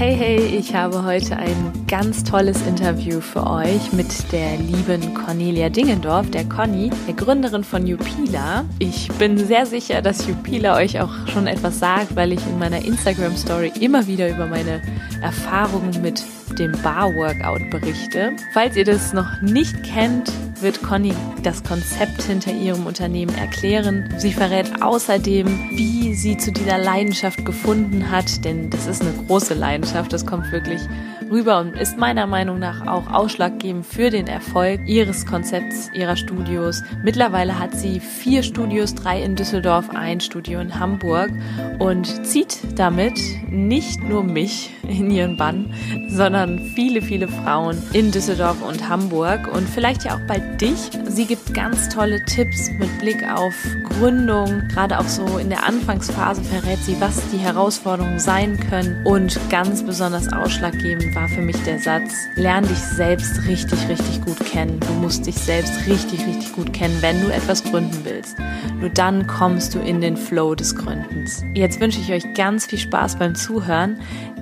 Hey, hey, ich habe heute ein ganz tolles Interview für euch mit der lieben Cornelia Dingendorf, der Conny, der Gründerin von Jupila. Ich bin sehr sicher, dass Jupila euch auch schon etwas sagt, weil ich in meiner Instagram-Story immer wieder über meine Erfahrungen mit dem Bar-Workout berichte. Falls ihr das noch nicht kennt, wird Conny das Konzept hinter ihrem Unternehmen erklären. Sie verrät außerdem, wie sie zu dieser Leidenschaft gefunden hat, denn das ist eine große Leidenschaft, das kommt wirklich rüber und ist meiner Meinung nach auch ausschlaggebend für den Erfolg ihres Konzepts, ihrer Studios. Mittlerweile hat sie vier Studios, drei in Düsseldorf, ein Studio in Hamburg und zieht damit nicht nur mich in ihren Bann, sondern viele, viele Frauen in Düsseldorf und Hamburg und vielleicht ja auch bald dich. Sie gibt ganz tolle Tipps mit Blick auf Gründung, gerade auch so in der Anfangsphase verrät sie, was die Herausforderungen sein können und ganz besonders ausschlaggebend war für mich der Satz, lern dich selbst richtig, richtig gut kennen. Du musst dich selbst richtig, richtig gut kennen, wenn du etwas gründen willst. Nur dann kommst du in den Flow des Gründens. Jetzt wünsche ich euch ganz viel Spaß beim Zuhören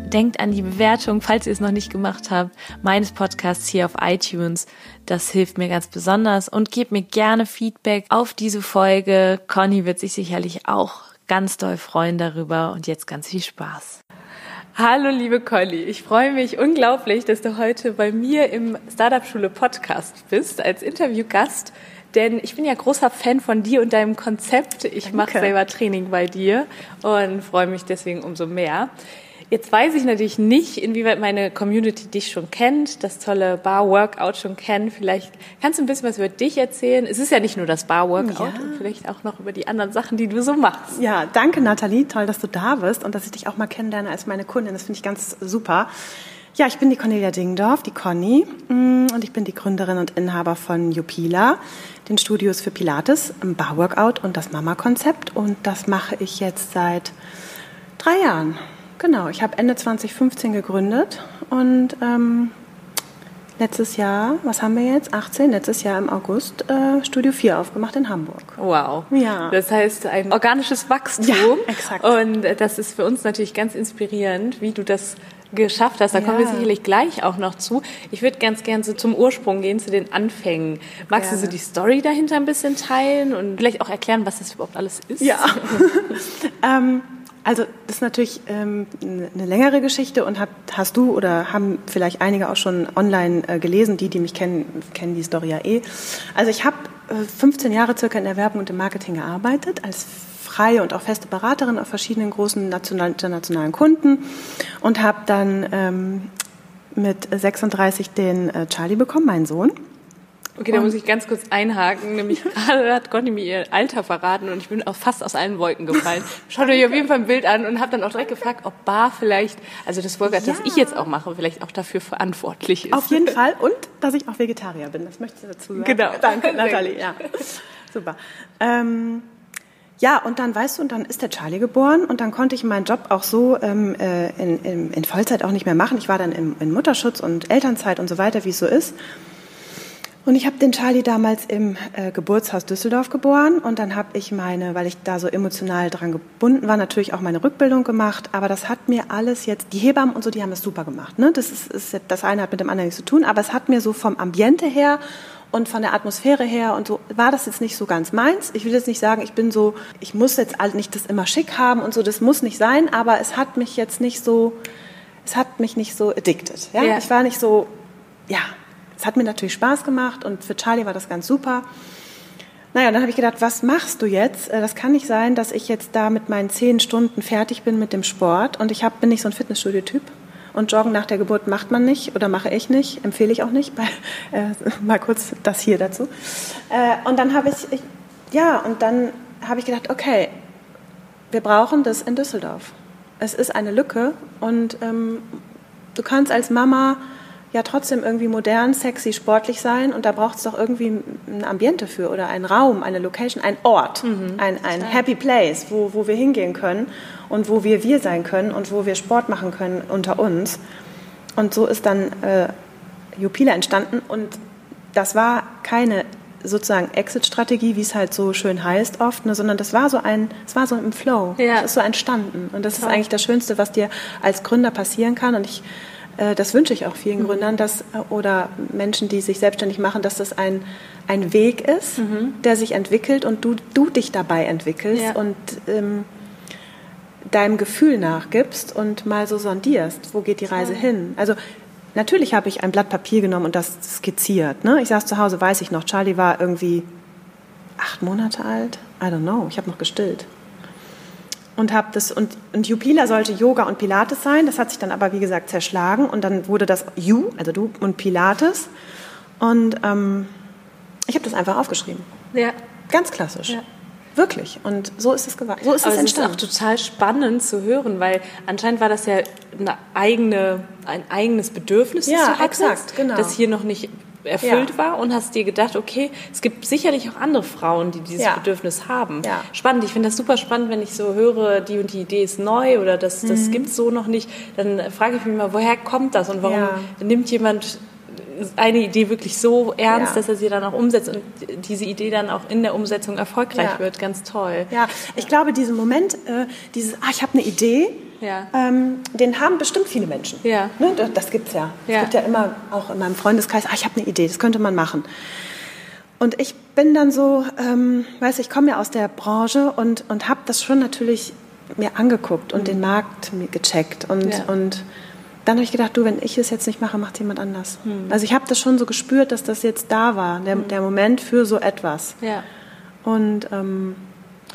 denkt an die Bewertung, falls ihr es noch nicht gemacht habt, meines Podcasts hier auf iTunes. Das hilft mir ganz besonders und gebt mir gerne Feedback auf diese Folge. Conny wird sich sicherlich auch ganz doll freuen darüber und jetzt ganz viel Spaß. Hallo liebe Conny, ich freue mich unglaublich, dass du heute bei mir im Startup Schule Podcast bist als Interviewgast. Denn ich bin ja großer Fan von dir und deinem Konzept. Ich mache selber Training bei dir und freue mich deswegen umso mehr. Jetzt weiß ich natürlich nicht, inwieweit meine Community dich schon kennt, das tolle Bar-Workout schon kennt. Vielleicht kannst du ein bisschen was über dich erzählen. Es ist ja nicht nur das Bar-Workout, ja. und vielleicht auch noch über die anderen Sachen, die du so machst. Ja, danke Nathalie, toll, dass du da bist und dass ich dich auch mal kennenlerne als meine Kundin. Das finde ich ganz super. Ja, ich bin die Cornelia Dingendorf, die Conny, mm, und ich bin die Gründerin und Inhaber von Jupila, den Studios für Pilates, Bar-Workout und das Mama-Konzept. Und das mache ich jetzt seit drei Jahren. Genau, ich habe Ende 2015 gegründet und ähm, letztes Jahr, was haben wir jetzt? 18, letztes Jahr im August äh, Studio 4 aufgemacht in Hamburg. Wow. Ja. Das heißt ein organisches Wachstum. Ja, exakt. Und das ist für uns natürlich ganz inspirierend, wie du das geschafft hast. Da ja. kommen wir sicherlich gleich auch noch zu. Ich würde ganz gern so zum Ursprung gehen, zu den Anfängen. Magst Gerne. du so die Story dahinter ein bisschen teilen und vielleicht auch erklären, was das überhaupt alles ist? Ja. ähm, also das ist natürlich ähm, eine längere Geschichte und hab, hast du oder haben vielleicht einige auch schon online äh, gelesen, die, die mich kennen, kennen die Story ja eh. Also ich habe äh, 15 Jahre circa in der Werbung und im Marketing gearbeitet, als freie und auch feste Beraterin auf verschiedenen großen nationalen, internationalen Kunden und habe dann ähm, mit 36 den äh, Charlie bekommen, meinen Sohn. Okay, da muss ich ganz kurz einhaken. Nämlich gerade hat Conny mir ihr Alter verraten und ich bin auch fast aus allen Wolken gefallen. Schaut euch auf jeden Fall ein Bild an und habe dann auch direkt gefragt, ob Bar vielleicht, also das Workout, ja. das ich jetzt auch mache, vielleicht auch dafür verantwortlich ist. Auf jeden Fall und dass ich auch Vegetarier bin. Das möchte ich dazu sagen. Genau. Danke, Nathalie. Ja, super. Ähm, ja, und dann weißt du, und dann ist der Charlie geboren und dann konnte ich meinen Job auch so ähm, äh, in, in, in Vollzeit auch nicht mehr machen. Ich war dann im, in Mutterschutz und Elternzeit und so weiter, wie es so ist. Und ich habe den Charlie damals im äh, Geburtshaus Düsseldorf geboren und dann habe ich meine, weil ich da so emotional dran gebunden war, natürlich auch meine Rückbildung gemacht. Aber das hat mir alles jetzt, die Hebammen und so, die haben es super gemacht. Ne? Das, ist, ist, das eine hat mit dem anderen nichts zu tun, aber es hat mir so vom Ambiente her und von der Atmosphäre her und so war das jetzt nicht so ganz meins. Ich will jetzt nicht sagen, ich bin so, ich muss jetzt nicht das immer schick haben und so, das muss nicht sein, aber es hat mich jetzt nicht so, es hat mich nicht so addicted. Ja? ja. Ich war nicht so, ja, es hat mir natürlich Spaß gemacht und für Charlie war das ganz super. Naja, dann habe ich gedacht, was machst du jetzt? Äh, das kann nicht sein, dass ich jetzt da mit meinen zehn Stunden fertig bin mit dem Sport und ich hab, bin nicht so ein Fitnessstudio-Typ. Und Joggen nach der Geburt macht man nicht oder mache ich nicht, empfehle ich auch nicht. Bei, äh, mal kurz das hier dazu. Äh, und dann habe ich, ich, ja, und dann habe ich gedacht, okay, wir brauchen das in Düsseldorf. Es ist eine Lücke und ähm, du kannst als Mama ja trotzdem irgendwie modern, sexy, sportlich sein und da braucht es doch irgendwie ein Ambiente für oder einen Raum, eine Location, ein Ort, mhm. ein, ein Happy Place, wo, wo wir hingehen können und wo wir wir sein können und wo wir Sport machen können unter uns. Und so ist dann äh, Jupila entstanden und das war keine sozusagen Exit-Strategie, wie es halt so schön heißt oft, ne, sondern das war so ein, es war so im Flow. Ja. Das ist so entstanden. Und das Toll. ist eigentlich das Schönste, was dir als Gründer passieren kann. Und ich, das wünsche ich auch vielen mhm. Gründern, dass, oder Menschen, die sich selbstständig machen, dass das ein, ein Weg ist, mhm. der sich entwickelt und du, du dich dabei entwickelst ja. und ähm, deinem Gefühl nachgibst und mal so sondierst, wo geht die Reise Toll. hin. Also Natürlich habe ich ein Blatt Papier genommen und das skizziert. Ne? Ich saß zu Hause, weiß ich noch. Charlie war irgendwie acht Monate alt. I don't know. Ich habe noch gestillt. Und habe das und, und Jupila sollte Yoga und Pilates sein. Das hat sich dann aber wie gesagt zerschlagen und dann wurde das You, also du und Pilates. Und ähm, ich habe das einfach aufgeschrieben. Ja. Ganz klassisch. Ja. Wirklich. Und so ist es gewachsen. So ist Aber es entstanden. ist auch total spannend zu hören, weil anscheinend war das ja eine eigene, ein eigenes Bedürfnis, das ja, exakt, genau. das hier noch nicht erfüllt ja. war und hast dir gedacht, okay, es gibt sicherlich auch andere Frauen, die dieses ja. Bedürfnis haben. Ja. Spannend, ich finde das super spannend, wenn ich so höre, die und die Idee ist neu oder das, das mhm. gibt es so noch nicht, dann frage ich mich mal, woher kommt das und warum nimmt jemand eine Idee wirklich so ernst, ja. dass er sie dann auch umsetzt und diese Idee dann auch in der Umsetzung erfolgreich ja. wird. Ganz toll. Ja, ich glaube, diesen Moment, äh, dieses, ah, ich habe eine Idee, ja. ähm, den haben bestimmt viele Menschen. Ja. Ne? Das, das gibt es ja. Es gibt ja immer auch in meinem Freundeskreis, ah, ich habe eine Idee, das könnte man machen. Und ich bin dann so, ähm, weiß ich komme ja aus der Branche und, und habe das schon natürlich mir angeguckt und mhm. den Markt mir gecheckt und, und dann habe ich gedacht, du, wenn ich es jetzt nicht mache, macht jemand anders. Hm. Also ich habe das schon so gespürt, dass das jetzt da war, der, hm. der Moment für so etwas. Ja. Und ähm,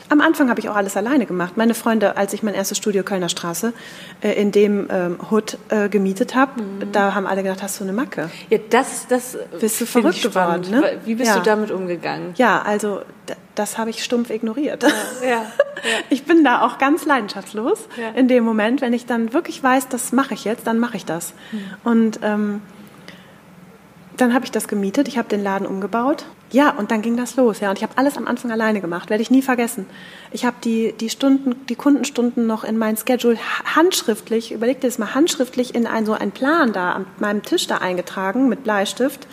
am Anfang habe ich auch alles alleine gemacht. Meine Freunde, als ich mein erstes Studio Kölner Straße äh, in dem ähm, Hood äh, gemietet habe, mhm. da haben alle gedacht, hast du eine Macke? Ja, das, das bist du verrückt geworden. Ne? Wie bist ja. du damit umgegangen? Ja, also das habe ich stumpf ignoriert. Ja, ja. Ich bin da auch ganz leidenschaftslos in dem Moment, wenn ich dann wirklich weiß, das mache ich jetzt, dann mache ich das. Mhm. Und ähm, dann habe ich das gemietet, ich habe den Laden umgebaut. Ja, und dann ging das los. Ja, und ich habe alles am Anfang alleine gemacht, werde ich nie vergessen. Ich habe die, die Stunden, die Kundenstunden noch in mein Schedule handschriftlich, überleg dir das mal, handschriftlich in ein, so einen Plan da an meinem Tisch da eingetragen mit Bleistift,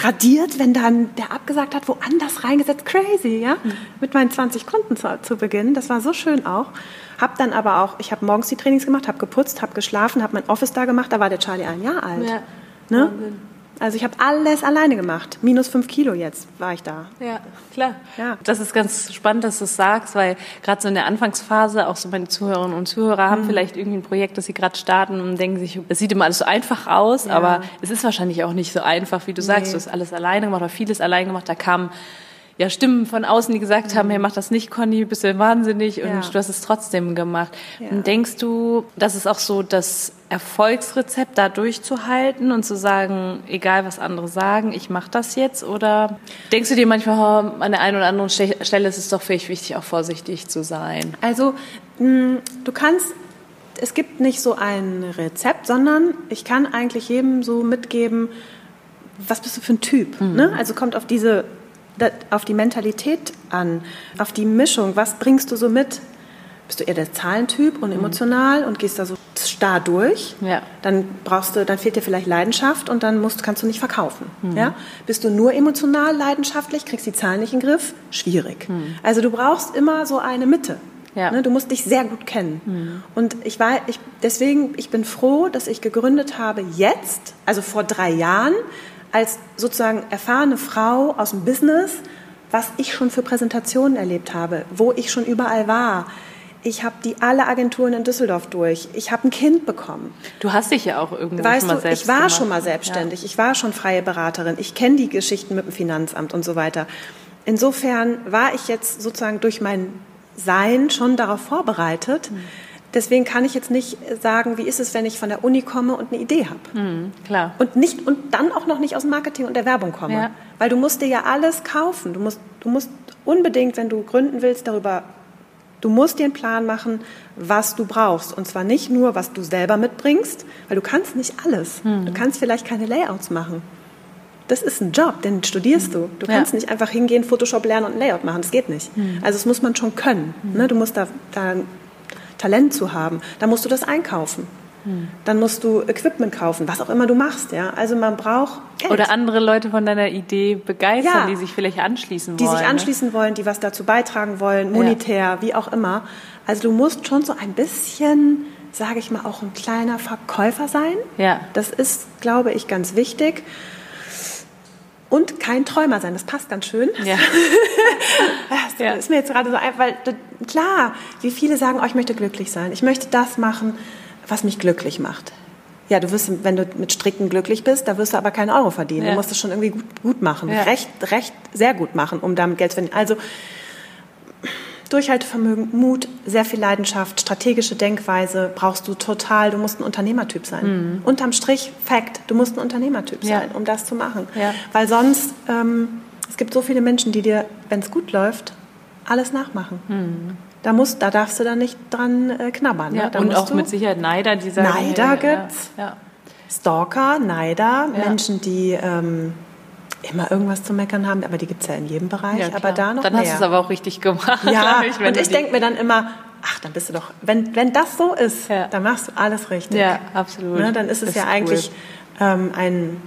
radiert, wenn dann der abgesagt hat, woanders reingesetzt. Crazy, ja? Mhm. Mit meinen 20 Kunden zu, zu Beginn. Das war so schön auch. Hab dann aber auch, ich habe morgens die Trainings gemacht, habe geputzt, habe geschlafen, habe mein Office da gemacht. Da war der Charlie ein Jahr alt. Ja. Ne? Wahnsinn. Also ich habe alles alleine gemacht. Minus fünf Kilo jetzt war ich da. Ja, klar. Ja. Das ist ganz spannend, dass du es sagst, weil gerade so in der Anfangsphase auch so meine Zuhörerinnen und Zuhörer haben mhm. vielleicht irgendwie ein Projekt, das sie gerade starten und denken sich, es sieht immer alles so einfach aus, ja. aber es ist wahrscheinlich auch nicht so einfach, wie du sagst. Nee. Du hast alles alleine gemacht oder vieles alleine gemacht. Da kam ja, Stimmen von außen, die gesagt haben, hey, mach das nicht, Conny, bist du wahnsinnig und ja. du hast es trotzdem gemacht. Ja. Und denkst du, das ist auch so das Erfolgsrezept, da durchzuhalten und zu sagen, egal was andere sagen, ich mache das jetzt? Oder denkst du dir manchmal, oh, an der einen oder anderen Stelle ist es doch vielleicht wichtig, auch vorsichtig zu sein? Also, mh, du kannst es gibt nicht so ein Rezept, sondern ich kann eigentlich jedem so mitgeben, was bist du für ein Typ? Mhm. Ne? Also kommt auf diese auf die Mentalität an, auf die Mischung. Was bringst du so mit? Bist du eher der Zahlentyp und emotional und gehst da so starr durch? Ja. Dann brauchst du, dann fehlt dir vielleicht Leidenschaft und dann musst, kannst du nicht verkaufen. Mhm. Ja? Bist du nur emotional leidenschaftlich, kriegst die Zahlen nicht in den Griff? Schwierig. Mhm. Also du brauchst immer so eine Mitte. Ja. Ne, du musst dich sehr gut kennen. Mhm. Und ich war, ich, deswegen, ich bin froh, dass ich gegründet habe jetzt, also vor drei Jahren, als sozusagen erfahrene Frau aus dem Business, was ich schon für Präsentationen erlebt habe, wo ich schon überall war. Ich habe die alle Agenturen in Düsseldorf durch. Ich habe ein Kind bekommen. Du hast dich ja auch irgendwo weißt schon mal du, selbst Ich war gemacht. schon mal selbstständig. Ja. Ich war schon freie Beraterin. Ich kenne die Geschichten mit dem Finanzamt und so weiter. Insofern war ich jetzt sozusagen durch mein Sein schon darauf vorbereitet. Mhm Deswegen kann ich jetzt nicht sagen, wie ist es, wenn ich von der Uni komme und eine Idee habe. Mhm, klar. Und nicht und dann auch noch nicht aus dem Marketing und der Werbung komme, ja. weil du musst dir ja alles kaufen. Du musst du musst unbedingt, wenn du gründen willst, darüber Du musst dir einen Plan machen, was du brauchst. Und zwar nicht nur, was du selber mitbringst, weil du kannst nicht alles. Hm. Du kannst vielleicht keine Layouts machen. Das ist ein Job, den studierst du. Du kannst ja. nicht einfach hingehen, Photoshop lernen und ein Layout machen. Das geht nicht. Hm. Also das muss man schon können. Hm. Ne? Du musst da, da Talent zu haben. Da musst du das einkaufen. Hm. Dann musst du Equipment kaufen, was auch immer du machst. Ja? Also man braucht Geld. Oder andere Leute von deiner Idee begeistern, ja, die sich vielleicht anschließen wollen. Die sich ne? anschließen ne? wollen, die was dazu beitragen wollen, monetär, ja. wie auch immer. Also du musst schon so ein bisschen, sage ich mal, auch ein kleiner Verkäufer sein. Ja. Das ist, glaube ich, ganz wichtig. Und kein Träumer sein, das passt ganz schön. Ja. das ja. ist mir jetzt gerade so einfach, weil klar, wie viele sagen, oh, ich möchte glücklich sein, ich möchte das machen, was mich glücklich macht. Ja, du wirst, wenn du mit Stricken glücklich bist, da wirst du aber keinen Euro verdienen. Ja. Du musst es schon irgendwie gut, gut machen, ja. recht, recht, sehr gut machen, um damit Geld zu verdienen. Also Durchhaltevermögen, Mut, sehr viel Leidenschaft, strategische Denkweise brauchst du total. Du musst ein Unternehmertyp sein. Mhm. Unterm Strich, Fact, du musst ein Unternehmertyp ja. sein, um das zu machen. Weil sonst, ähm, es gibt so viele Menschen, die dir, wenn es gut läuft, alles nachmachen. Mhm. Da, musst, da darfst du dann nicht dran äh, knabbern. Ja, ne? und auch mit Sicherheit Neider, die sagen... Neider gibt's. Ja, ja. Stalker, Neider, Menschen, die... Ähm, immer irgendwas zu meckern haben, aber die gibt es ja in jedem Bereich, ja, aber da noch Dann mehr. hast du es aber auch richtig gemacht. Ja, ich, und ich denke mir dann immer, ach, dann bist du doch, wenn, wenn das so ist, ja. dann machst du alles richtig. Ja, absolut. Ne, dann ist es das ja ist eigentlich cool. ähm, ein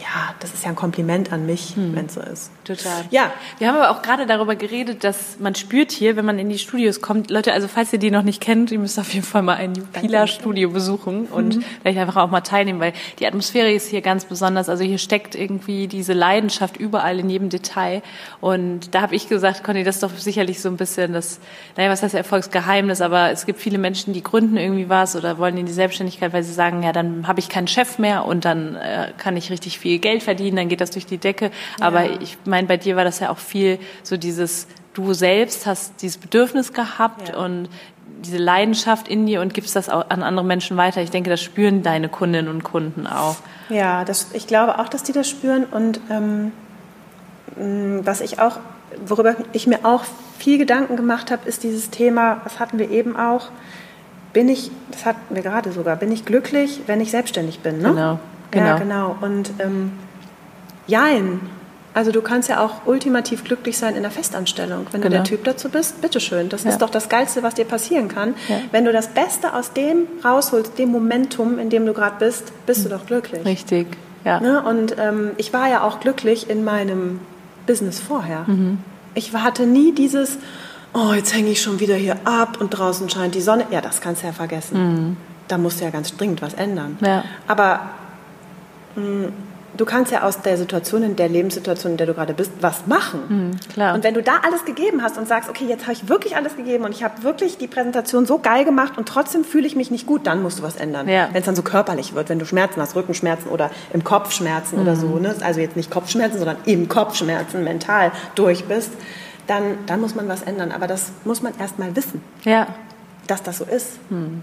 ja, das ist ja ein Kompliment an mich, hm. wenn es so ist. Total. Ja. Wir haben aber auch gerade darüber geredet, dass man spürt hier, wenn man in die Studios kommt, Leute, also falls ihr die noch nicht kennt, ihr müsst auf jeden Fall mal ein Jupila-Studio besuchen und mhm. vielleicht einfach auch mal teilnehmen, weil die Atmosphäre ist hier ganz besonders. Also hier steckt irgendwie diese Leidenschaft überall in jedem Detail. Und da habe ich gesagt, Conny, das ist doch sicherlich so ein bisschen das, naja, was heißt Erfolgsgeheimnis, aber es gibt viele Menschen, die gründen irgendwie was oder wollen in die Selbstständigkeit, weil sie sagen, ja, dann habe ich keinen Chef mehr und dann äh, kann ich richtig viel Geld verdienen, dann geht das durch die Decke. Aber ja. ich meine, bei dir war das ja auch viel so dieses, du selbst hast dieses Bedürfnis gehabt ja. und diese Leidenschaft in dir und gibst das auch an andere Menschen weiter. Ich denke, das spüren deine Kundinnen und Kunden auch. Ja, das, ich glaube auch, dass die das spüren und ähm, was ich auch, worüber ich mir auch viel Gedanken gemacht habe, ist dieses Thema, was hatten wir eben auch, bin ich, das hatten wir gerade sogar, bin ich glücklich, wenn ich selbstständig bin, ne? Genau. Genau. Ja, genau. Und ähm, jein. Also du kannst ja auch ultimativ glücklich sein in der Festanstellung. Wenn genau. du der Typ dazu bist, bitteschön. Das ja. ist doch das Geilste, was dir passieren kann. Ja. Wenn du das Beste aus dem rausholst, dem Momentum, in dem du gerade bist, bist mhm. du doch glücklich. Richtig, ja. Ne? Und ähm, ich war ja auch glücklich in meinem Business vorher. Mhm. Ich hatte nie dieses, oh, jetzt hänge ich schon wieder hier ab und draußen scheint die Sonne. Ja, das kannst du ja vergessen. Mhm. Da musst du ja ganz dringend was ändern. Ja. Aber hm, du kannst ja aus der Situation, in der Lebenssituation, in der du gerade bist, was machen. Mhm, klar. Und wenn du da alles gegeben hast und sagst, okay, jetzt habe ich wirklich alles gegeben und ich habe wirklich die Präsentation so geil gemacht und trotzdem fühle ich mich nicht gut, dann musst du was ändern. Ja. Wenn es dann so körperlich wird, wenn du Schmerzen hast, Rückenschmerzen oder im Kopf Schmerzen mhm. oder so, ne? also jetzt nicht Kopfschmerzen, sondern im Kopfschmerzen mental durch bist, dann, dann muss man was ändern. Aber das muss man erst mal wissen, ja. dass das so ist. Mhm.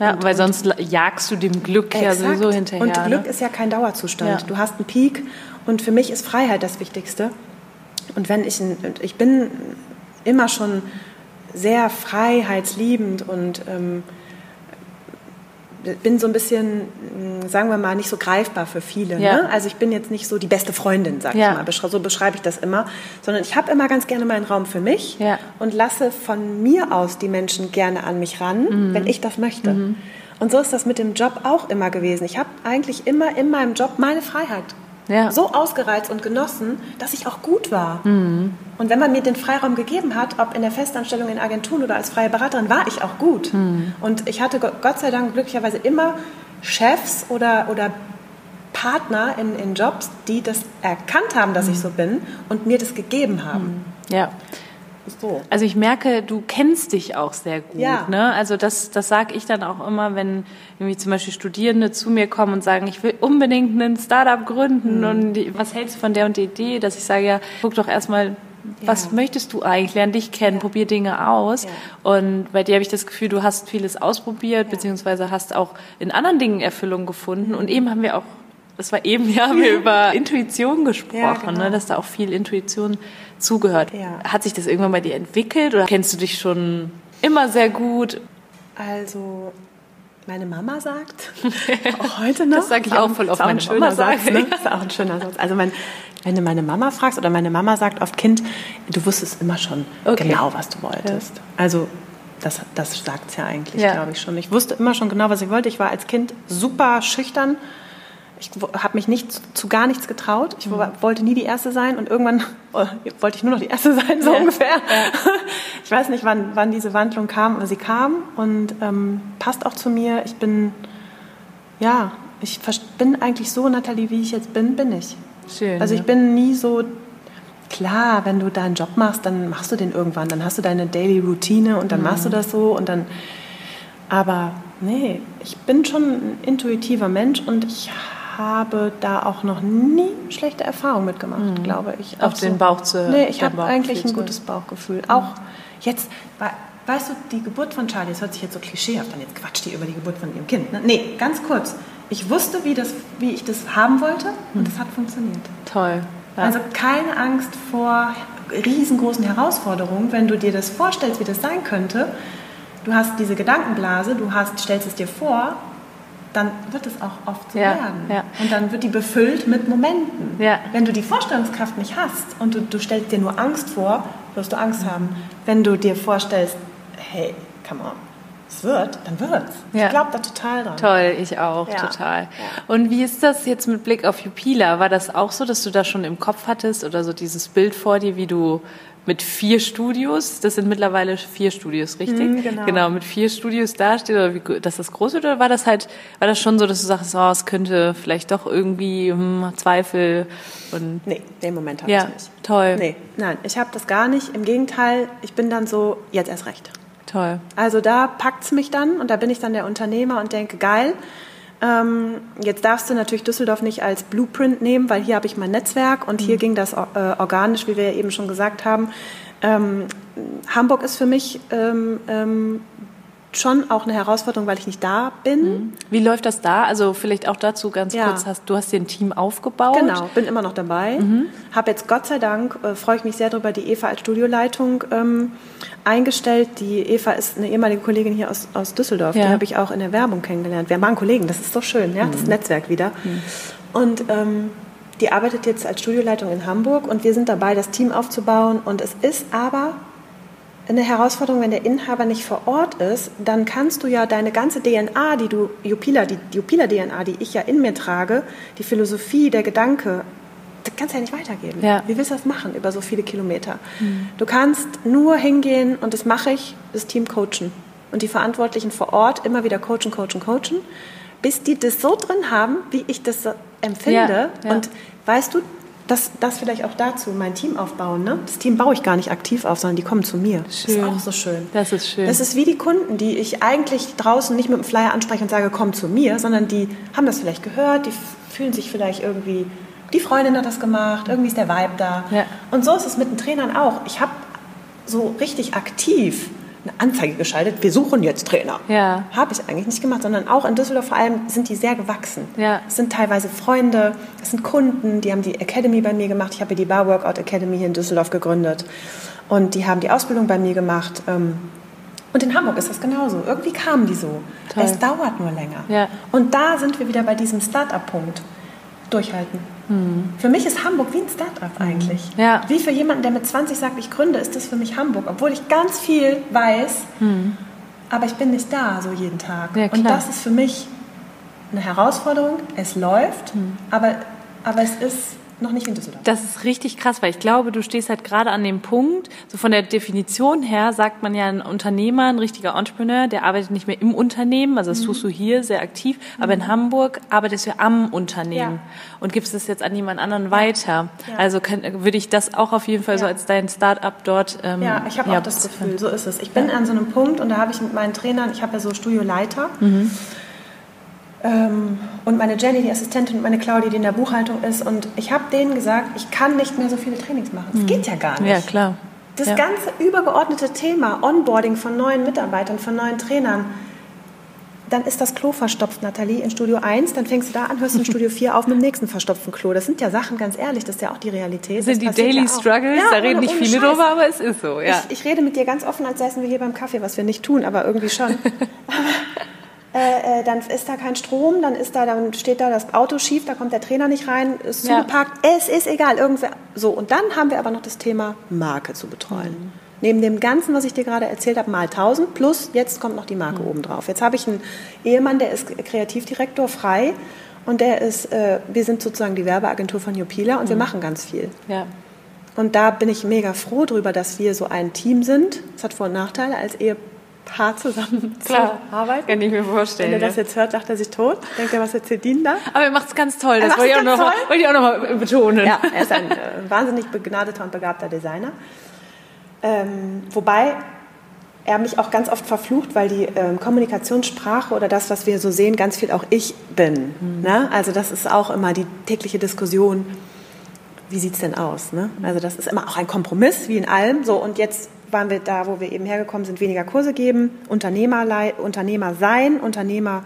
Ja, und, weil sonst jagst du dem Glück exakt. ja sowieso hinterher. Und Glück ne? ist ja kein Dauerzustand. Ja. Du hast einen Peak und für mich ist Freiheit das Wichtigste. Und wenn ich, ich bin immer schon sehr freiheitsliebend und ähm, bin so ein bisschen, hm, sagen wir mal, nicht so greifbar für viele. Ja. Ne? Also ich bin jetzt nicht so die beste Freundin, sag ja. ich mal. So beschreibe ich das immer. Sondern ich habe immer ganz gerne meinen Raum für mich ja. und lasse von mir aus die Menschen gerne an mich ran, mhm. wenn ich das möchte. Mhm. Und so ist das mit dem Job auch immer gewesen. Ich habe eigentlich immer in meinem Job meine Freiheit ja. so ausgereizt und genossen, dass ich auch gut war. Mhm. Und wenn man mir den Freiraum gegeben hat, ob in der Festanstellung in Agenturen oder als freie Beraterin, war ich auch gut. Mhm. Und ich hatte Gott sei Dank glücklicherweise immer Chefs oder, oder Partner in, in Jobs, die das erkannt haben, dass mhm. ich so bin und mir das gegeben haben. Ja. So. Also ich merke, du kennst dich auch sehr gut. Ja. Ne? Also das, das sage ich dann auch immer, wenn irgendwie zum Beispiel Studierende zu mir kommen und sagen, ich will unbedingt ein Startup gründen mhm. und die, was hältst du von der und der Idee, dass ich sage, ja, guck doch erstmal, was ja. möchtest du eigentlich? Lern dich kennen, ja. probier Dinge aus. Ja. Und bei dir habe ich das Gefühl, du hast vieles ausprobiert, beziehungsweise hast auch in anderen Dingen Erfüllung gefunden. Und eben haben wir auch das war eben, ja, haben wir über Intuition gesprochen, Ja, genau. ne, dass da auch viel Intuition zugehört. Ja. Hat sich das irgendwann bei dir entwickelt oder kennst du dich schon immer sehr gut? Also, meine Mama sagt, auch heute noch. Das sag ich auch voll oft, meine ein Mama Satz, sagt. ne? Das ist auch ein schöner Satz. Also, mein, wenn du meine Mama fragst, oder meine Mama sagt oft, Kind, du wusstest immer schon Okay. genau, was du wolltest. Also, das, das sagt es ja eigentlich, Ja. glaube ich schon. Ich wusste immer schon genau, was ich wollte. Ich war als Kind super schüchtern. Ich habe mich nicht zu, gar nichts getraut. Ich wo- wollte nie die Erste sein und irgendwann oh, wollte ich nur noch die Erste sein, so Ja. ungefähr. Ich weiß nicht, wann, wann diese Wandlung kam, aber sie kam und ähm, passt auch zu mir. Ich bin, ja, ich bin eigentlich so, Nathalie, wie ich jetzt bin, bin ich. Schön. Also ich bin nie so, klar, wenn du deinen Job machst, dann machst du den irgendwann, dann hast du deine Daily Routine und dann machst du das so und dann, aber nee, ich bin schon ein intuitiver Mensch und ich habe da auch noch nie schlechte Erfahrungen mitgemacht, glaube ich. Auf Auch den Bauch zu- Nee, ich habe eigentlich ein gutes Bauchgefühl. Auch jetzt, we- weißt du, die Geburt von Charlie, das hört sich jetzt so klischeehaft an, jetzt quatscht die über die Geburt von ihrem Kind. Ne? Nee, ganz kurz. Ich wusste, wie, das, wie ich das haben wollte und es hat funktioniert. Toll. Ja. Also keine Angst vor riesengroßen Herausforderungen, wenn du dir das vorstellst, wie das sein könnte. Du hast diese Gedankenblase, du hast, stellst es dir vor, dann wird es auch oft so Ja, werden. ja. Und dann wird die befüllt mit Momenten. Ja. Wenn du die Vorstellungskraft nicht hast und du, du stellst dir nur Angst vor, wirst du Angst haben. Wenn du dir vorstellst, hey, come on, es wird, dann wird's. Ja. Ich glaube da total dran. Toll, ich auch, Ja. total. Ja. Und wie ist das jetzt mit Blick auf Jupila? War das auch so, dass du da schon im Kopf hattest oder so dieses Bild vor dir, wie du mit vier Studios, das sind mittlerweile vier Studios, richtig? Mhm, genau. Genau, mit vier Studios dasteht, oder wie, dass das groß wird, oder war das halt, war das schon so, dass du sagst, oh, es könnte vielleicht doch irgendwie hm, Zweifel und Nee, den Moment habe ja, ich nicht. toll, Nee, nein, ich habe das gar nicht. Im Gegenteil, ich bin dann so, jetzt erst recht. toll. Also da packt's mich dann und da bin ich dann der Unternehmer und denke, geil. Ähm, jetzt darfst du natürlich Düsseldorf nicht als Blueprint nehmen, weil hier habe ich mein Netzwerk und hier ging das äh, organisch, wie wir ja eben schon gesagt haben. Ähm, Hamburg ist für mich ähm, ähm, schon auch eine Herausforderung, weil ich nicht da bin. Wie läuft das da? Also vielleicht auch dazu ganz Ja. kurz, hast, du hast dir ein Team aufgebaut. Genau, bin immer noch dabei. Habe jetzt Gott sei Dank, äh, freue ich mich sehr darüber, die Eva als Studioleitung ähm, eingestellt. Die Eva ist eine ehemalige Kollegin hier aus, aus Düsseldorf. Ja. Die habe ich auch in der Werbung kennengelernt. Wir waren Kollegen, das ist so schön, ja, das Netzwerk wieder. Und ähm, die arbeitet jetzt als Studioleitung in Hamburg und wir sind dabei, das Team aufzubauen. Und es ist aber eine Herausforderung, wenn der Inhaber nicht vor Ort ist, dann kannst du ja deine ganze DNA, die du, Jupila, die Jupila-DNA, die ich ja in mir trage, die Philosophie, der Gedanke, das kannst du ja nicht weitergeben. Ja. Wie willst du das machen über so viele Kilometer? Du kannst nur hingehen, und das mache ich, das Team coachen. Und die Verantwortlichen vor Ort immer wieder coachen, coachen, coachen, bis die das so drin haben, wie ich das empfinde. Ja, ja. Und weißt du, das, das vielleicht auch dazu, mein Team aufbauen. Ne? Das Team baue ich gar nicht aktiv auf, sondern die kommen zu mir. Das Schön. ist auch so schön. Das ist schön. Das ist wie die Kunden, die ich eigentlich draußen nicht mit dem Flyer anspreche und sage, komm zu mir, sondern die haben das vielleicht gehört, die fühlen sich vielleicht irgendwie, die Freundin hat das gemacht, irgendwie ist der Vibe da. Ja. Und so ist es mit den Trainern auch. Ich habe so richtig aktiv eine Anzeige geschaltet, wir suchen jetzt Trainer. Ja. Habe ich eigentlich nicht gemacht, sondern auch in Düsseldorf vor allem sind die sehr gewachsen. Ja. Es sind teilweise Freunde, es sind Kunden, die haben die Academy bei mir gemacht. Ich habe die Bar Workout Academy hier in Düsseldorf gegründet. Und die haben die Ausbildung bei mir gemacht. Ähm, Und in Hamburg ist das genauso. Irgendwie kamen die so. Toll. Es dauert nur länger. Ja. Und da sind wir wieder bei diesem Start-up-Punkt. Durchhalten. Für mich ist Hamburg wie ein Start-up eigentlich. Hm. Ja. Wie für jemanden, der mit 20 sagt, ich gründe, ist das für mich Hamburg. Obwohl ich ganz viel weiß, aber ich bin nicht da so jeden Tag. Hm. Ja, Und das ist für mich eine Herausforderung. Es läuft, Hm. aber, aber es ist noch nicht Düsseldorf. Das ist richtig krass, weil ich glaube, du stehst halt gerade an dem Punkt, so von der Definition her sagt man ja ein Unternehmer, ein richtiger Entrepreneur, der arbeitet nicht mehr im Unternehmen, also Mhm. das tust du hier sehr aktiv, aber in Hamburg arbeitest du am Unternehmen Ja. und gibst es jetzt an jemand anderen weiter. Ja. Also kann, würde ich das auch auf jeden Fall so Ja. als dein Start-up dort ähm, Ja, ich habe ja, auch das Gefühl, so ist es. Ich bin an so einem Punkt und da habe ich mit meinen Trainern, ich habe ja so Studioleiter ähm, und meine Jenny, die Assistentin und meine Claudia, die in der Buchhaltung ist und ich habe denen gesagt, ich kann nicht mehr so viele Trainings machen. Das geht ja gar nicht. Ja, klar. Das ja. ganze übergeordnete Thema Onboarding von neuen Mitarbeitern, von neuen Trainern, dann ist das Klo verstopft, Nathalie, in Studio 1, dann fängst du da an, hörst in Studio 4 auf mit dem nächsten verstopften Klo. Das sind ja Sachen, ganz ehrlich, das ist ja auch die Realität. Das sind das die Daily ja Struggles, ja, da reden nicht viele Scheiß. drüber, aber es ist so, ja. Ich, ich, rede mit dir ganz offen, als säßen wir hier beim Kaffee, was wir nicht tun, aber irgendwie schon. Äh, äh, dann ist da kein Strom, dann ist da, dann steht da das Auto schief, da kommt der Trainer nicht rein, ist ja. zugeparkt, es ist egal, irgendwer. So, und dann haben wir aber noch das Thema Marke zu betreuen. Mhm. Neben dem Ganzen, was ich dir gerade erzählt habe, mal 1000 plus jetzt kommt noch die Marke mhm. obendrauf. Jetzt habe ich einen Ehemann, der ist Kreativdirektor frei und der ist, äh, wir sind sozusagen die Werbeagentur von Jupila und mhm. wir machen ganz viel. Ja. Und da bin ich mega froh drüber, dass wir so ein Team sind. Das hat Vor- und Nachteile als Ehepaar zusammen Klar, zu arbeiten. Kann ich mir vorstellen. Wenn er das jetzt hört, lacht er sich tot. Denkt er, was erzählt Dean da? Aber er macht es ganz toll. Das wollte ich, auch noch wollte ich auch noch mal betonen. Ja, er ist ein äh, wahnsinnig begnadeter und begabter Designer. Ähm, wobei er mich auch ganz oft verflucht, weil die ähm, Kommunikationssprache oder das, was wir so sehen, ganz viel auch ich bin. Mhm. Ne? Also das ist auch immer die tägliche Diskussion, wie sieht es denn aus? Ne? Also das ist immer auch ein Kompromiss, wie in allem. So, und jetzt waren wir da, wo wir eben hergekommen sind, weniger Kurse geben, Unternehmer, Unternehmer sein, Unternehmer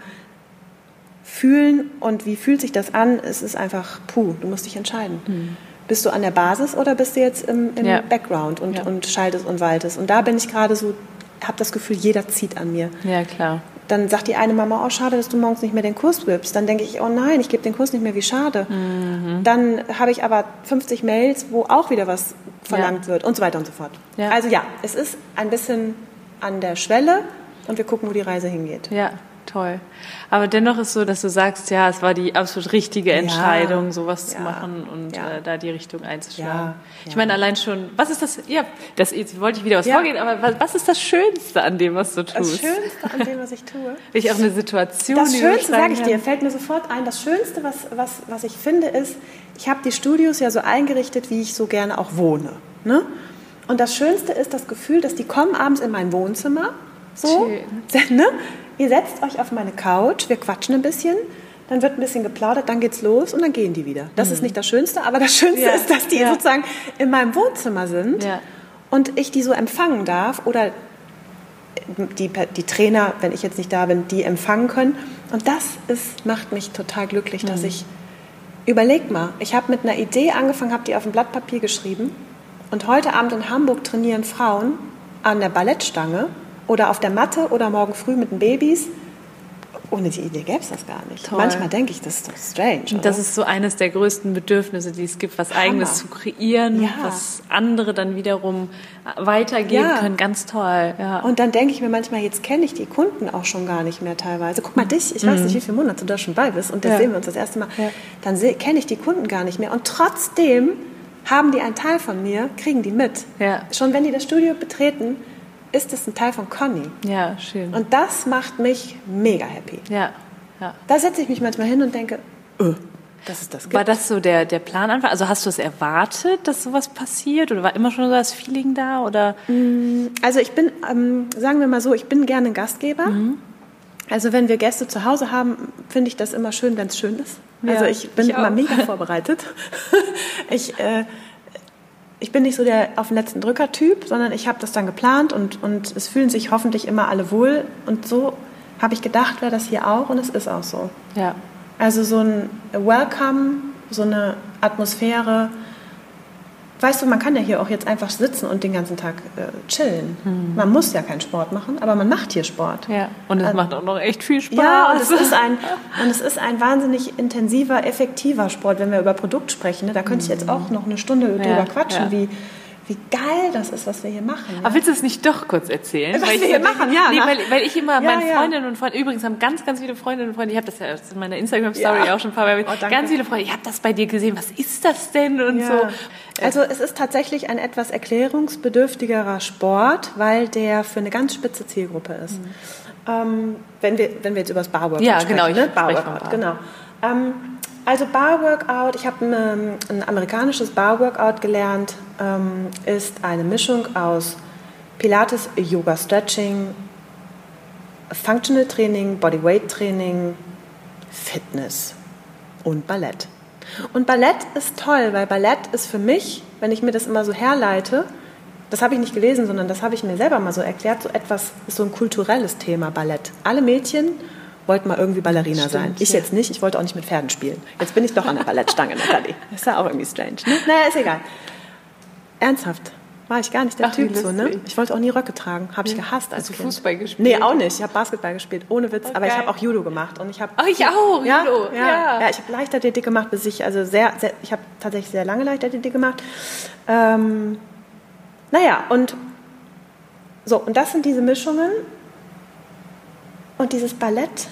fühlen und wie fühlt sich das an? Es ist einfach, puh, du musst dich entscheiden. Mhm. Bist du an der Basis oder bist du jetzt im, im ja. Background und, ja. und schaltest und waltest? Und da bin ich gerade so, habe das Gefühl, jeder zieht an mir. Ja, klar. Dann sagt die eine Mama, oh schade, dass du morgens nicht mehr den Kurs gibst. Dann denke ich, oh nein, ich gebe den Kurs nicht mehr, wie schade. Mhm. Dann habe ich aber 50 Mails, wo auch wieder was verlangt ja. wird und so weiter und so fort. Also ja, es ist ein bisschen an der Schwelle und wir gucken, wo die Reise hingeht. Ja toll. Aber dennoch ist so, dass du sagst, ja, es war die absolut richtige Entscheidung, ja, sowas ja, zu machen und ja. äh, da die Richtung einzuschlagen. Ich meine, allein schon, was ist das, ja, das, jetzt wollte ich wieder was vorgehen, aber was, was, ist das Schönste an dem, was du tust? Das Schönste an dem, was ich tue? ich auch eine Situation, Das Schönste, sage ich dir, fällt mir sofort ein, das Schönste, was, was, was ich finde, ist, ich habe die Studios ja so eingerichtet, wie ich so gerne auch wohne. Ne? Und das Schönste ist das Gefühl, dass die kommen abends in mein Wohnzimmer, so, Schön. Ne? Ihr setzt euch auf meine Couch, wir quatschen ein bisschen, dann wird ein bisschen geplaudert, dann geht's los und dann gehen die wieder. Das mhm. ist nicht das Schönste, aber das Schönste ja. ist, dass die ja. sozusagen in meinem Wohnzimmer sind ja. und ich die so empfangen darf oder die, die Trainer, wenn ich jetzt nicht da bin, die empfangen können. Und das ist, macht mich total glücklich, mhm. dass ich, überleg mal, ich habe mit einer Idee angefangen, habe die auf ein Blatt Papier geschrieben und heute Abend in Hamburg trainieren Frauen an der Ballettstange oder auf der Matte oder morgen früh mit den Babys. Ohne die Idee gäbe es das gar nicht. Toll. Manchmal denke ich, das ist doch strange. Oder? Das ist so eines der größten Bedürfnisse, die es gibt, was Hammer. Eigenes zu kreieren, ja. was andere dann wiederum weitergeben ja. können. Ganz toll. Ja. Und dann denke ich mir manchmal, jetzt kenne ich die Kunden auch schon gar nicht mehr teilweise. Guck mal, dich, ich mhm. weiß nicht, wie viele Monate du da schon bei bist und das sehen wir uns das erste Mal. Dann kenne ich die Kunden gar nicht mehr. Und trotzdem haben die einen Teil von mir, kriegen die mit. Schon wenn die das Studio betreten, ist es ein Teil von Conny. Ja, schön. Und das macht mich mega happy. Ja, ja. Da setze ich mich manchmal hin und denke, öh, dass es das gibt. War das so der, der Plan einfach? Also hast du es erwartet, dass sowas passiert? Oder war immer schon so das Feeling da? Oder? Mm, also ich bin, ähm, sagen wir mal so, ich bin gerne ein Gastgeber. Mhm. Also wenn wir Gäste zu Hause haben, finde ich das immer schön, wenn es schön ist. Ja, also ich bin ich immer mega vorbereitet. ich äh, ich bin nicht so der auf den letzten Drücker-Typ, sondern ich habe das dann geplant und, und es fühlen sich hoffentlich immer alle wohl. Und so habe ich gedacht, wäre das hier auch und es ist auch so. Ja. Also so ein Welcome, so eine Atmosphäre, weißt du, man kann ja hier auch jetzt einfach sitzen und den ganzen Tag äh, chillen. Hm. Man muss ja keinen Sport machen, aber man macht hier Sport. Ja, und es äh, macht auch noch echt viel Spaß. Ja, und es, ist ein, und es ist ein wahnsinnig intensiver, effektiver Sport, wenn wir über Produkt sprechen. Ne? Da könnte ich jetzt auch noch eine Stunde ja, drüber quatschen, ja. wie wie geil das ist, was wir hier machen. Ja? Aber willst du es nicht doch kurz erzählen? Was weil wir hier machen, ja. Nee, weil, weil, ich immer ja, meinen ja. Freundinnen und Freunden, übrigens haben ganz, ganz viele Freundinnen und Freunde, ich habe das ja in meiner Instagram-Story auch schon ein paar Mal, oh, ganz viele Freunde, ich habe das bei dir gesehen, was ist das denn und so. Also es ist tatsächlich ein etwas erklärungsbedürftigerer Sport, weil der für eine ganz spitze Zielgruppe ist. Mhm. Ähm, wenn, wir, wenn wir jetzt über das Barworkout ja, sprechen. Ja, genau. Ne? Barworkout, Bar. genau. Ähm, also Barworkout, ich habe ein, ähm, ein, amerikanisches Barworkout gelernt, ähm, ist eine Mischung aus Pilates, Yoga, Stretching, Functional Training, Bodyweight Training, Fitness und Ballett. Und Ballett ist toll, weil Ballett ist für mich, wenn ich mir das immer so herleite, das habe ich nicht gelesen, sondern das habe ich mir selber mal so erklärt, so etwas ist so ein kulturelles Thema Ballett. Alle Mädchen wollten mal irgendwie Ballerina Stimmt, sein. Ich ja. jetzt nicht, ich wollte auch nicht mit Pferden spielen. Jetzt bin ich doch an der Ballettstange, Nathalie. Ist ja auch irgendwie strange. Ne? Naja, ist egal. Ernsthaft. War ich gar nicht der Ach, Typ so, ne? Ich wollte auch nie Röcke tragen. Habe ich gehasst als Hast du Kind. Fußball gespielt? Nee, auch nicht. Ich habe Basketball gespielt, ohne Witz. Aber ich Okay. habe auch Judo gemacht und ich habe Ach, ich auch, ja, Judo, Ja, ja. ja. ich habe Leichtathletik gemacht, bis ich also sehr, sehr ich habe tatsächlich sehr lange Leichtathletik gemacht. Ähm, naja, und so, und das sind diese Mischungen. Und dieses Ballett,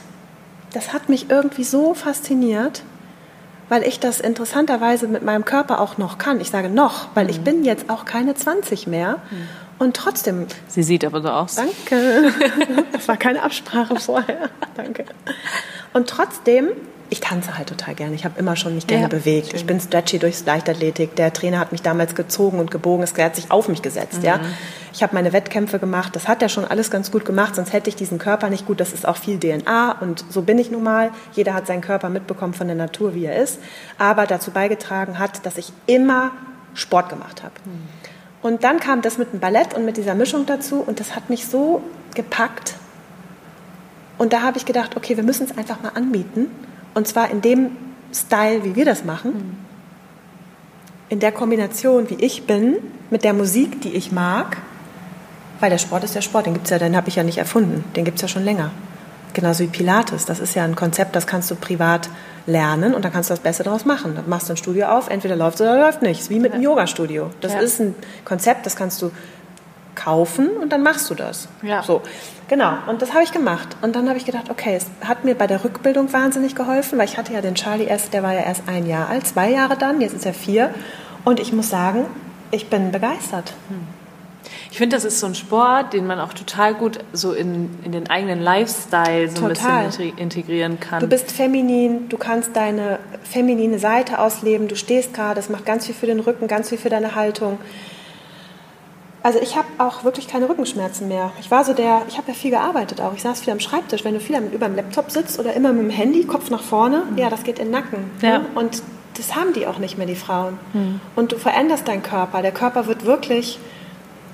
das hat mich irgendwie so fasziniert, weil ich das interessanterweise mit meinem Körper auch noch kann. Ich sage noch, weil ich bin jetzt auch keine 20 mehr. Und trotzdem Sie sieht aber so aus. Danke. Das war keine Absprache vorher. Danke. Und trotzdem, ich tanze halt total gerne. Ich habe immer schon mich gerne Ja, bewegt. schön. Ich bin stretchy durchs Leichtathletik. Der Trainer hat mich damals gezogen und gebogen. Es hat sich auf mich gesetzt. Ja. Mhm. Ich habe meine Wettkämpfe gemacht. Das hat er schon alles ganz gut gemacht. Sonst hätte ich diesen Körper nicht gut. Das ist auch viel DNA und so bin ich nun mal. Jeder hat seinen Körper mitbekommen von der Natur, wie er ist. Aber dazu beigetragen hat, dass ich immer Sport gemacht habe. Mhm. Und dann kam das mit dem Ballett und mit dieser Mischung dazu und das hat mich so gepackt. Und da habe ich gedacht, okay, wir müssen es einfach mal anbieten. Und zwar in dem Style, wie wir das machen. In der Kombination, wie ich bin, mit der Musik, die ich mag. Weil der Sport ist der Sport, den gibt's ja, den habe ich ja nicht erfunden. Den gibt es ja schon länger. Genauso wie Pilates. Das ist ja ein Konzept, das kannst du privat lernen und dann kannst du das Beste daraus machen. Dann machst du ein Studio auf, entweder läuft es oder läuft nicht. Ist wie mit einem Yoga-Studio. Das Ja. ist ein Konzept, das kannst du kaufen und dann machst du das. Ja. So, genau. Und das habe ich gemacht. Und dann habe ich gedacht, okay, es hat mir bei der Rückbildung wahnsinnig geholfen, weil ich hatte ja den Charlie erst, der war ja erst ein Jahr alt, zwei Jahre dann, jetzt ist er vier. Und ich muss sagen, ich bin begeistert. Ich finde, das ist so ein Sport, den man auch total gut so in, in den eigenen Lifestyle so ein Total. bisschen integ- integrieren kann. Du bist feminin, du kannst deine feminine Seite ausleben, du stehst gerade, das macht ganz viel für den Rücken, ganz viel für deine Haltung. Also ich habe auch wirklich keine Rückenschmerzen mehr. Ich war so der, ich habe ja viel gearbeitet auch. Ich saß viel am Schreibtisch. Wenn du viel über dem Laptop sitzt oder immer mit dem Handy, Kopf nach vorne, ja, das geht in den Nacken. Ja. ne? Und das haben die auch nicht mehr, die Frauen. Und du veränderst deinen Körper. Der Körper wird wirklich,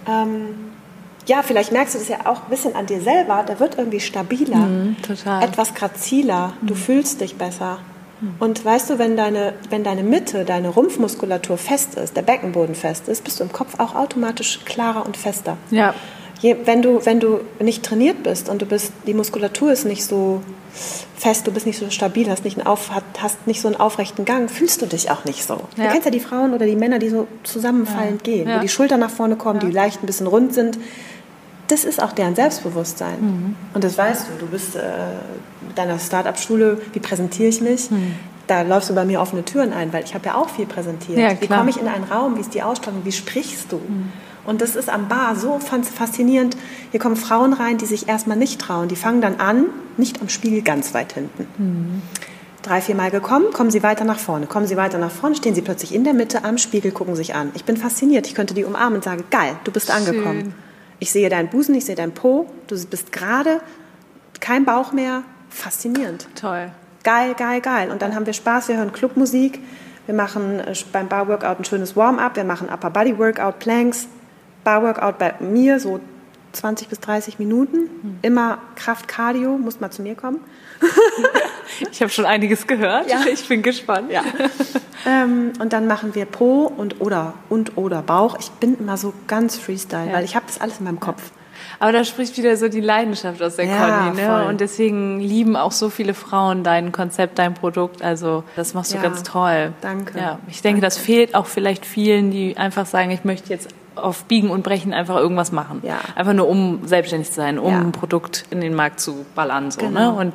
ähm, ja, vielleicht merkst du das ja auch ein bisschen an dir selber, der wird irgendwie stabiler, total. etwas graziler, du fühlst dich besser. Und weißt du, wenn deine, wenn deine Mitte, deine Rumpfmuskulatur fest ist, der Beckenboden fest ist, bist du im Kopf auch automatisch klarer und fester. Ja. Je, wenn, du, wenn du nicht trainiert bist und du bist, die Muskulatur ist nicht so fest, du bist nicht so stabil, hast nicht, einen auf, hast nicht so einen aufrechten Gang, fühlst du dich auch nicht so. Du Ja. kennst ja die Frauen oder die Männer, die so zusammenfallend gehen, Ja. wo die Schultern nach vorne kommen, die leicht ein bisschen rund sind. Das ist auch deren Selbstbewusstsein. Mhm. Und das weißt du. Du bist äh, mit deiner Start-up-Schule, wie präsentiere ich mich? Mhm. Da läufst du bei mir offene Türen ein, weil ich habe ja auch viel präsentiert. Ja, wie komme ich in einen Raum? Wie ist die Ausstattung? Wie sprichst du? Mhm. Und das ist am Bar so faszinierend. Hier kommen Frauen rein, die sich erstmal nicht trauen. Die fangen dann an, nicht am Spiegel ganz weit hinten. Mhm. Drei, vier Mal gekommen, kommen sie weiter nach vorne. Kommen sie weiter nach vorne, stehen sie plötzlich in der Mitte am Spiegel, gucken sich an. Ich bin fasziniert. Ich könnte die umarmen und sage, geil, du bist angekommen. Ich sehe deinen Busen, ich sehe deinen Po. Du bist gerade, kein Bauch mehr. Faszinierend. Toll. Geil, geil, geil. Und dann haben wir Spaß, wir hören Clubmusik, wir machen äh, beim Bar-Workout ein schönes Warm-up, wir machen Upper-Body-Workout, Planks, Bar-Workout bei mir so 20 bis 30 Minuten, immer Kraft, Cardio, muss mal zu mir kommen. Ich habe schon einiges gehört. Ja. Ich bin gespannt. Ja. Ähm, und dann machen wir Po und oder und oder Bauch. Ich bin immer so ganz Freestyle, Ja. weil ich habe das alles in meinem Kopf. Aber da spricht wieder so die Leidenschaft aus der Ja, Conny. Ne? voll. Und deswegen lieben auch so viele Frauen dein Konzept, dein Produkt. Also das machst du Ja, ganz toll. danke. Ja, ich denke, das fehlt auch vielleicht vielen, die einfach sagen, ich möchte jetzt auf Biegen und Brechen einfach irgendwas machen. Ja. Einfach nur, um selbstständig zu sein, um Ja. ein Produkt in den Markt zu ballern. So, Genau. ne? Und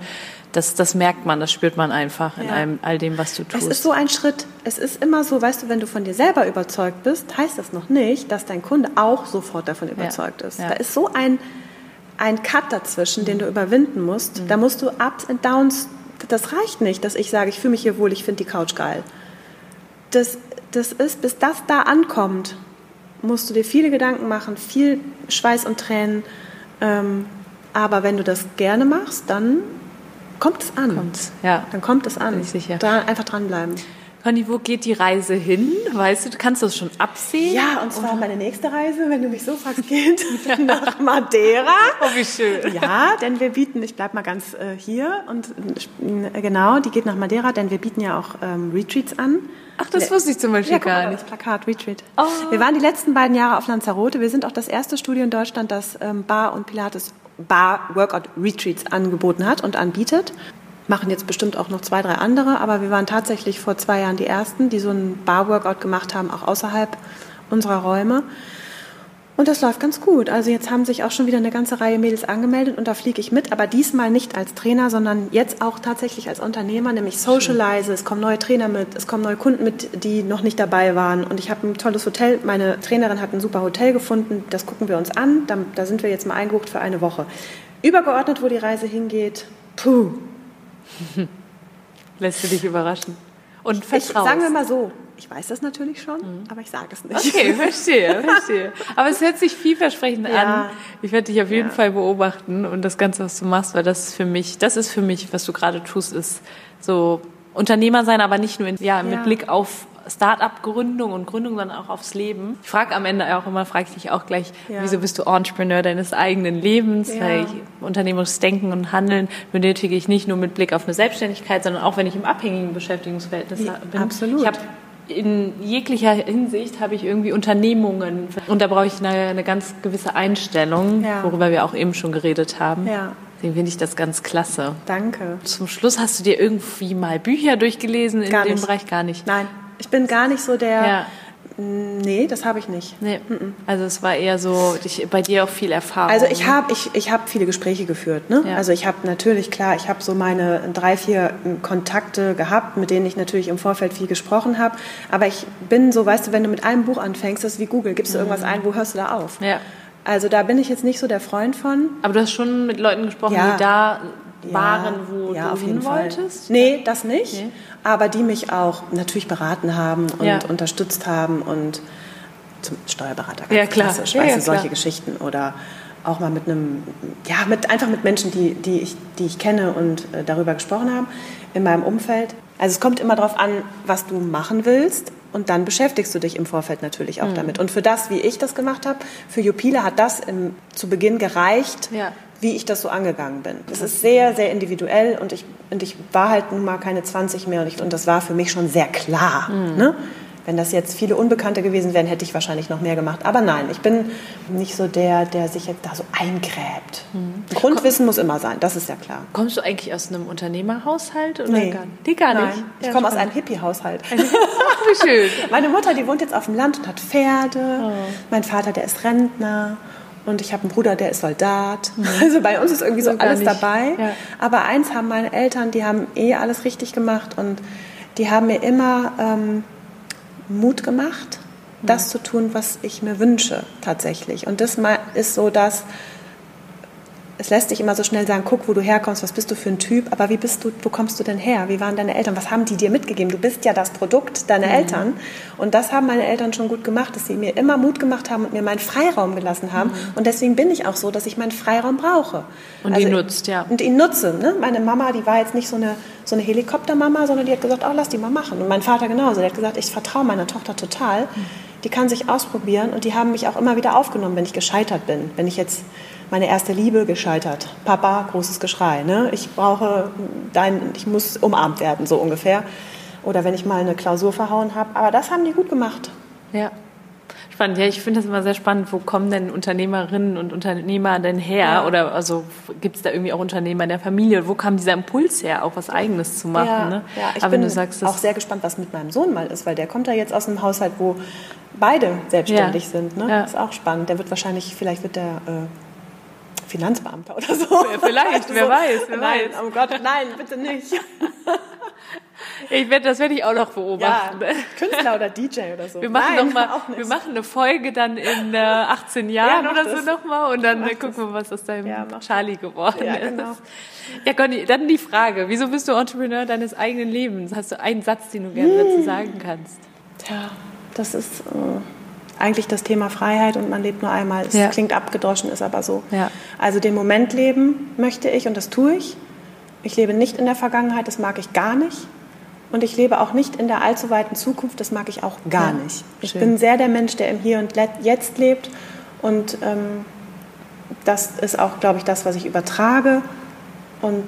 das, das merkt man, das spürt man einfach in Ja. allem, all dem, was du tust. Es ist so ein Schritt. Es ist immer so, weißt du, wenn du von dir selber überzeugt bist, heißt das noch nicht, dass dein Kunde auch sofort davon überzeugt ist. Da ist so ein, ein Cut dazwischen, den du überwinden musst. Mhm. Da musst du Ups und Downs, das reicht nicht, dass ich sage, ich fühle mich hier wohl, ich finde die Couch geil. Das, das ist, bis das da ankommt, musst du dir viele Gedanken machen, viel Schweiß und Tränen. Ähm, aber wenn du das gerne machst, dann kommt es an. Kommt's, ja. Dann kommt es an. Bin ich sicher. Da einfach dranbleiben. Conny, wo geht die Reise hin? Weißt du, kannst du das schon absehen? Ja, und zwar meine nächste Reise, wenn du mich so fragst, geht nach Madeira. Oh, wie schön. Ja, denn wir bieten, ich bleib mal ganz äh, hier und äh, genau, die geht nach Madeira, denn wir bieten ja auch ähm, Retreats an. Ach, das wusste ich zum Beispiel Ja, guck gar mal, nicht. das Plakat Retreat. Oh. Wir waren die letzten beiden Jahre auf Lanzarote. Wir sind auch das erste Studio in Deutschland, das ähm, Bar und Pilates Bar Workout Retreats angeboten hat und anbietet. Machen jetzt bestimmt auch noch zwei, drei andere, aber wir waren tatsächlich vor zwei Jahren die ersten, die so ein Bar Workout gemacht haben, auch außerhalb unserer Räume. Und das läuft ganz gut. Also jetzt haben sich auch schon wieder eine ganze Reihe Mädels angemeldet und da fliege ich mit, aber diesmal nicht als Trainer, sondern jetzt auch tatsächlich als Unternehmer, nämlich Socialize. Es kommen neue Trainer mit, es kommen neue Kunden mit, die noch nicht dabei waren. Und ich habe ein tolles Hotel. Meine Trainerin hat ein super Hotel gefunden. Das gucken wir uns an. Da, da sind wir jetzt mal eingebucht für eine Woche. Übergeordnet, wo die Reise hingeht, puh. Lässt du dich überraschen. Und Ich, vertraust. sagen wir mal so, ich weiß das natürlich schon, aber ich sage es nicht. Okay, verstehe, verstehe. Aber es hört sich vielversprechend Ja. an. Ich werde dich auf jeden Ja. Fall beobachten und das Ganze, was du machst, weil das ist für mich, das ist für mich, was du gerade tust, ist so Unternehmer sein, aber nicht nur in, ja, mit Ja. Blick auf Start-up-Gründung und Gründung, sondern auch aufs Leben. Ich frage am Ende auch immer, frage ich dich auch gleich, Ja. wieso bist du Entrepreneur deines eigenen Lebens? Ja. Weil ich, unternehmerisches Denken und Handeln benötige ich nicht nur mit Blick auf eine Selbstständigkeit, sondern auch wenn ich im abhängigen Beschäftigungsverhältnis Ja, bin. absolut. Ich habe in jeglicher Hinsicht habe ich irgendwie Unternehmungen und da brauche ich eine, eine ganz gewisse Einstellung, Ja. worüber wir auch eben schon geredet haben. Ja. Deswegen finde ich das ganz klasse. Danke. Zum Schluss hast du dir irgendwie mal Bücher durchgelesen in Gar dem nicht. Bereich gar nicht. Nein, ich bin gar nicht so der. Ja. Nee, das habe ich nicht. Nee. Also es war eher so, ich, bei dir auch viel Erfahrung. Also ich habe ich, ich hab viele Gespräche geführt. Ne? Ja. Also ich habe natürlich, klar, ich habe so meine drei, vier ähm, Kontakte gehabt, mit denen ich natürlich im Vorfeld viel gesprochen habe. Aber ich bin so, weißt du, wenn du mit einem Buch anfängst, das ist wie Google, gibst du irgendwas ein, wo hörst du da auf? Ja. Also da bin ich jetzt nicht so der Freund von. Aber du hast schon mit Leuten gesprochen, Ja. die da Ja, waren, wo ja, du auf jeden hin Fall. wolltest? Nee, das nicht. Nee. Aber die mich auch natürlich beraten haben und Ja. unterstützt haben und zum Steuerberater ganz Ja, klar. klassisch, Ja, weißt ja, du, solche klar. Geschichten oder auch mal mit einem, ja, mit einfach mit Menschen, die, die, ich, die ich kenne und äh, darüber gesprochen haben in meinem Umfeld. Also es kommt immer darauf an, was du machen willst und dann beschäftigst du dich im Vorfeld natürlich Mhm. auch damit. Und für das, wie ich das gemacht habe, für Jupila hat das im, zu Beginn gereicht, Ja. Wie ich das so angegangen bin. Es ist sehr, sehr individuell und ich, und ich war halt nun mal keine 20 mehr und, ich, und das war für mich schon sehr klar. Ne? Wenn das jetzt viele Unbekannte gewesen wären, hätte ich wahrscheinlich noch mehr gemacht. Aber nein, ich bin nicht so der, der sich jetzt da so eingräbt. Grundwissen muss immer sein, das ist ja klar. Kommst du eigentlich aus einem Unternehmerhaushalt oder Nee. gar nicht? Nee, gar nicht. Nein, ich Ja, komme aus einem Hippie-Haushalt. Ach, wie schön. Meine Mutter, die wohnt jetzt auf dem Land und hat Pferde. Mein Vater, der ist Rentner. Und ich habe einen Bruder, der ist Soldat. Also bei uns ist irgendwie so So alles nicht. dabei. Ja. Aber eins haben meine Eltern, die haben eh alles richtig gemacht und die haben mir immer ähm, Mut gemacht, das zu tun, was ich mir wünsche tatsächlich. Und das ist so, dass es lässt sich immer so schnell sagen, guck, wo du herkommst, was bist du für ein Typ, aber wie bist du, wo kommst du denn her? Wie waren deine Eltern? Was haben die dir mitgegeben? Du bist ja das Produkt deiner Mhm. Eltern. Und das haben meine Eltern schon gut gemacht, dass sie mir immer Mut gemacht haben und mir meinen Freiraum gelassen haben. Und deswegen bin ich auch so, dass ich meinen Freiraum brauche. Mhm. Also Und ihn nutzt, ja. Und ihn nutze. Ne? Meine Mama, die war jetzt nicht so eine, so eine Helikoptermama, sondern die hat gesagt, oh, lass die mal machen. Und mein Vater genauso. Der hat gesagt, ich vertraue meiner Tochter total. Die kann sich ausprobieren und die haben mich auch immer wieder aufgenommen, wenn ich gescheitert bin. Wenn ich jetzt meine erste Liebe gescheitert. Papa, großes Geschrei. Ne? Ich brauche dein, ich muss umarmt werden, so ungefähr. Oder wenn ich mal eine Klausur verhauen habe. Aber das haben die gut gemacht. Ja. Spannend, ja, ich finde das immer sehr spannend. Wo kommen denn Unternehmerinnen und Unternehmer denn her? Ja. Oder also gibt es da irgendwie auch Unternehmer in der Familie? Wo kam dieser Impuls her, auch was Eigenes zu machen? Ja, ne? ja ich Aber bin sagst, auch sehr gespannt, was mit meinem Sohn mal ist, weil der kommt ja jetzt aus einem Haushalt, wo beide selbstständig Ja. sind. Ne? Ja. Das ist auch spannend. Der wird wahrscheinlich, vielleicht wird der äh, Finanzbeamter oder so. vielleicht, wer weiß, wer nein, weiß. oh Gott, nein, bitte nicht. ich werd, das werde ich auch noch Ja, beobachten. Künstler oder DJ oder so. Wir machen, nein, noch mal, wir machen eine Folge dann in äh, 18 Jahren Ja, mach oder so das. nochmal und dann Mach äh, gucken wir, was aus deinem Ja, mach Charlie geworden Ja, ist. genau. Ja, Conny, dann die Frage, wieso bist du Entrepreneur deines eigenen Lebens? Hast du einen Satz, den du gerne dazu Hm. sagen kannst? Tja, das ist äh, eigentlich das Thema Freiheit und man lebt nur einmal. Es Ja. klingt abgedroschen, ist aber so. Ja. Also den Moment leben möchte ich und das tue ich. Ich lebe nicht in der Vergangenheit, das mag ich gar nicht. und ich lebe auch nicht in der allzu weiten Zukunft. Das mag ich auch gar Ja, nicht. Ich schön. bin sehr der Mensch, der im Hier und Jetzt lebt und ähm, das ist auch, glaube ich, das, was ich übertrage und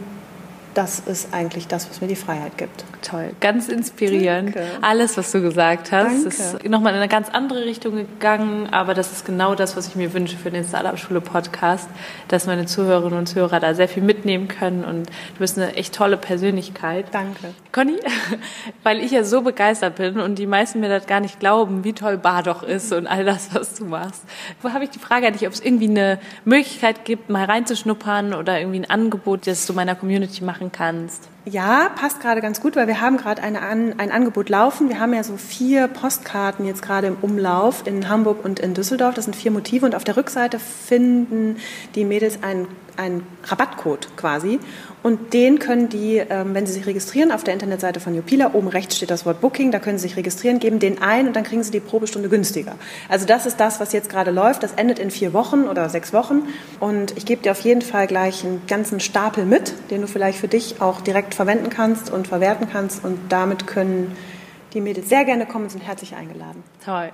das ist eigentlich das, was mir die Freiheit gibt. Toll, ganz inspirierend. Danke. Alles, was du gesagt hast, Danke. ist nochmal in eine ganz andere Richtung gegangen, aber das ist genau das, was ich mir wünsche für den Startup-Schule-Podcast, dass meine Zuhörerinnen und Zuhörer da sehr viel mitnehmen können und du bist eine echt tolle Persönlichkeit. Danke. Conny, weil ich ja so begeistert bin und die meisten mir das gar nicht glauben, wie toll Bar doch ist und all das, was du machst. Wo habe ich die Frage an dich, ob es irgendwie eine Möglichkeit gibt, mal reinzuschnuppern oder irgendwie ein Angebot, das du meiner Community machen kannst? Ja, passt gerade ganz gut, weil wir haben gerade eine ein Angebot laufen. Wir haben ja so vier Postkarten jetzt gerade im Umlauf in Hamburg und in Düsseldorf. Das sind vier Motive und auf der Rückseite finden die Mädels einen, einen Rabattcode quasi. Und den können die, ähm, wenn sie sich registrieren, auf der Internetseite von Jupila, oben rechts steht das Wort Booking, da können sie sich registrieren, geben den ein und dann kriegen sie die Probestunde günstiger. Also das ist das, was jetzt gerade läuft. Das endet in vier Wochen oder sechs Wochen. Und ich gebe dir auf jeden Fall gleich einen ganzen Stapel mit, den du vielleicht für dich auch direkt verwenden kannst und verwerten kannst. Und damit können die Mädels sehr gerne kommen und sind herzlich eingeladen. Toll.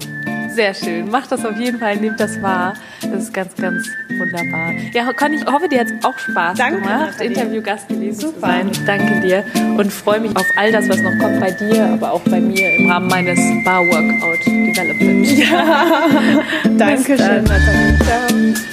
Sehr schön. Mach das auf jeden Fall, nehmt das wahr. Das ist ganz, ganz wunderbar. Ja, Conny, ich hoffe, dir hat es auch Spaß Danke, gemacht. Interviewgast gewesen zu Super. sein. Ich danke dir und freue mich auf all das, was noch kommt bei dir, aber auch bei mir im Rahmen meines Bar Workout Development. Dankeschön, dann. Nathalie. Ciao.